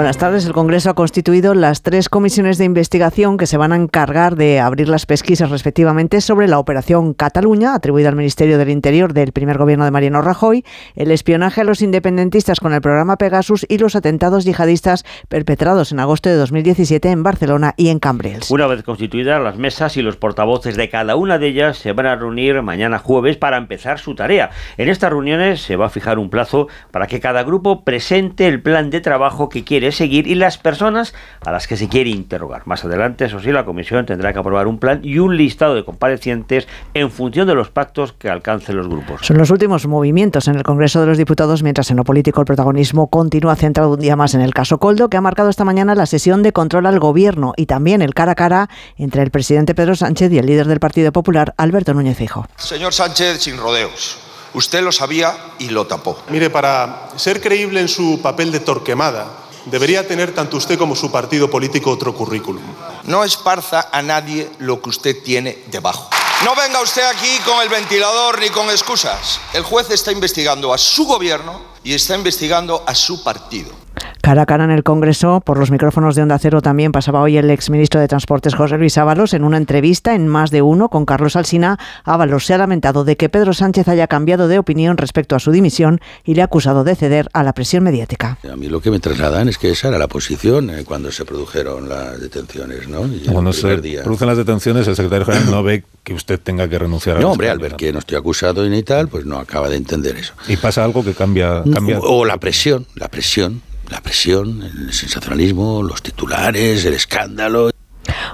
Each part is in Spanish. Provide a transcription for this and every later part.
Buenas tardes. El Congreso ha constituido las tres comisiones de investigación que se van a encargar de abrir las pesquisas respectivamente sobre la operación Cataluña, atribuida al Ministerio del Interior del primer gobierno de Mariano Rajoy, el espionaje a los independentistas con el programa Pegasus y los atentados yihadistas perpetrados en agosto de 2017 en Barcelona y en Cambrils. Una vez constituidas las mesas y los portavoces de cada una de ellas se van a reunir mañana jueves para empezar su tarea. En estas reuniones se va a fijar un plazo para que cada grupo presente el plan de trabajo que quiere seguir y las personas a las que se quiere interrogar. Más adelante, eso sí, la comisión tendrá que aprobar un plan y un listado de comparecientes en función de los pactos que alcancen los grupos. Son los últimos movimientos en el Congreso de los Diputados, mientras en lo político el protagonismo continúa centrado un día más en el caso Coldo, que ha marcado esta mañana la sesión de control al gobierno y también el cara a cara entre el presidente Pedro Sánchez y el líder del Partido Popular, Alberto Núñez Fijo. Señor Sánchez, sin rodeos. Usted lo sabía y lo tapó. Mire, para ser creíble en su papel de torquemada, Debería tener tanto usted como su partido político otro currículum. No esparza a nadie lo que usted tiene debajo. No venga usted aquí con el ventilador ni con excusas. El juez está investigando a su gobierno y está investigando a su partido. Cara a cara en el Congreso, por los micrófonos de Onda Cero también pasaba hoy el exministro de Transportes José Luis Ábalos en una entrevista en Más de Uno con Carlos Alsina. Ábalos se ha lamentado de que Pedro Sánchez haya cambiado de opinión respecto a su dimisión y le ha acusado de ceder a la presión mediática. A mí lo que me trasladan es que esa era la posición eh, cuando se produjeron las detenciones. ¿no? cuando se producen las detenciones, el secretario general no ve que usted tenga que renunciar a No, hombre, al ver que no estoy acusado y ni tal, pues no acaba de entender eso. Y pasa algo que cambia... cambia... O la presión, la presión la presión, el sensacionalismo, los titulares, el escándalo.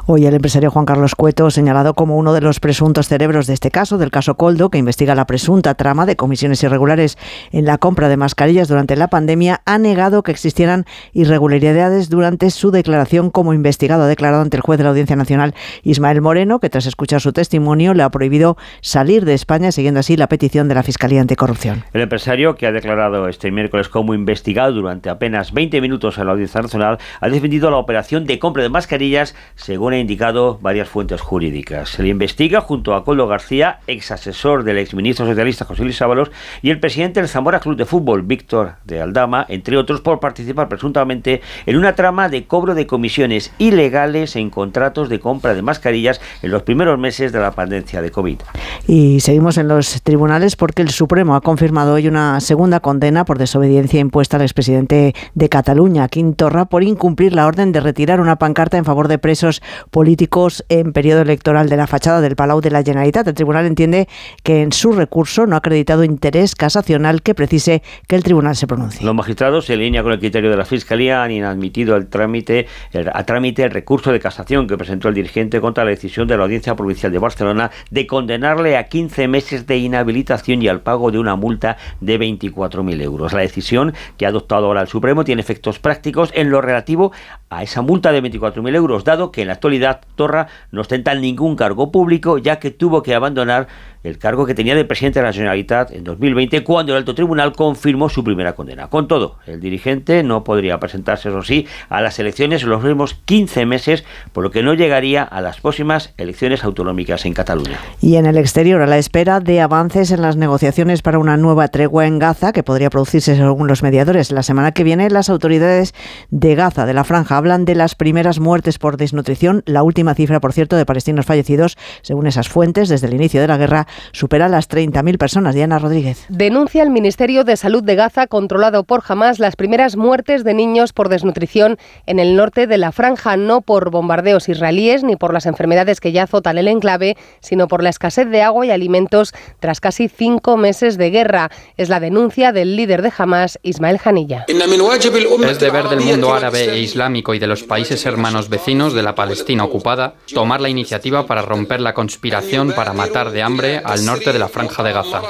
Hoy el empresario Juan Carlos Cueto, señalado como uno de los presuntos cerebros de este caso, del caso Coldo, que investiga la presunta trama de comisiones irregulares en la compra de mascarillas durante la pandemia, ha negado que existieran irregularidades durante su declaración como investigado. Ha declarado ante el juez de la Audiencia Nacional Ismael Moreno que tras escuchar su testimonio le ha prohibido salir de España, siguiendo así la petición de la Fiscalía Anticorrupción. El empresario, que ha declarado este miércoles como investigado durante apenas 20 minutos en la Audiencia Nacional, ha defendido la operación de compra de mascarillas según indicado varias fuentes jurídicas. Se le investiga junto a Coldo García, ex asesor del exministro socialista José Luis Ábalos, y el presidente del Zamora Club de Fútbol, Víctor de Aldama, entre otros, por participar presuntamente en una trama de cobro de comisiones ilegales en contratos de compra de mascarillas en los primeros meses de la pandemia de COVID. Y seguimos en los tribunales porque el Supremo ha confirmado hoy una segunda condena por desobediencia impuesta al expresidente de Cataluña, Quintorra, por incumplir la orden de retirar una pancarta en favor de presos políticos en periodo electoral de la fachada del Palau de la Generalitat. El tribunal entiende que en su recurso no ha acreditado interés casacional que precise que el tribunal se pronuncie. Los magistrados, en línea con el criterio de la Fiscalía, han inadmitido el trámite, a trámite el recurso de casación que presentó el dirigente contra la decisión de la Audiencia Provincial de Barcelona de condenarle a 15 meses de inhabilitación y al pago de una multa de 24.000 euros. La decisión que ha adoptado ahora el Supremo tiene efectos prácticos en lo relativo a esa multa de 24.000 euros, dado que en la actualidad Torra no ostenta ningún cargo público, ya que tuvo que abandonar el cargo que tenía de presidente de la Generalitat en 2020 cuando el alto tribunal confirmó su primera condena. Con todo, el dirigente no podría presentarse, eso sí, a las elecciones en los próximos 15 meses, por lo que no llegaría a las próximas elecciones autonómicas en Cataluña. Y en el exterior, a la espera de avances en las negociaciones para una nueva tregua en Gaza, que podría producirse según los mediadores la semana que viene, las autoridades de Gaza, de la franja, hablan de las primeras muertes por desnutrición, la última cifra, por cierto, de palestinos fallecidos, según esas fuentes, desde el inicio de la guerra, supera las 30.000 personas. Diana Rodríguez. Denuncia el Ministerio de Salud de Gaza, controlado por Hamas, las primeras muertes de niños por desnutrición en el norte de la franja, no por bombardeos israelíes ni por las enfermedades que ya azotan el enclave, sino por la escasez de agua y alimentos tras casi cinco meses de guerra. Es la denuncia del líder de Hamas, Ismael Hanilla. Es deber del mundo árabe e islámico y de los países hermanos vecinos de la Palestina ocupada tomar la iniciativa para romper la conspiración para matar de hambre al norte de la franja de Gaza.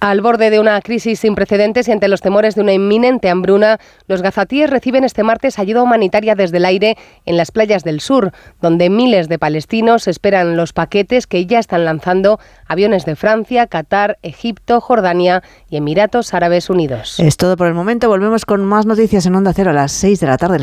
Al borde de una crisis sin precedentes y ante los temores de una inminente hambruna, los gazatíes reciben este martes ayuda humanitaria desde el aire en las playas del sur, donde miles de palestinos esperan los paquetes que ya están lanzando aviones de Francia, Qatar, Egipto, Jordania y Emiratos Árabes Unidos. Es todo por el momento. Volvemos con más noticias en Onda Cero a las 6 de la tarde.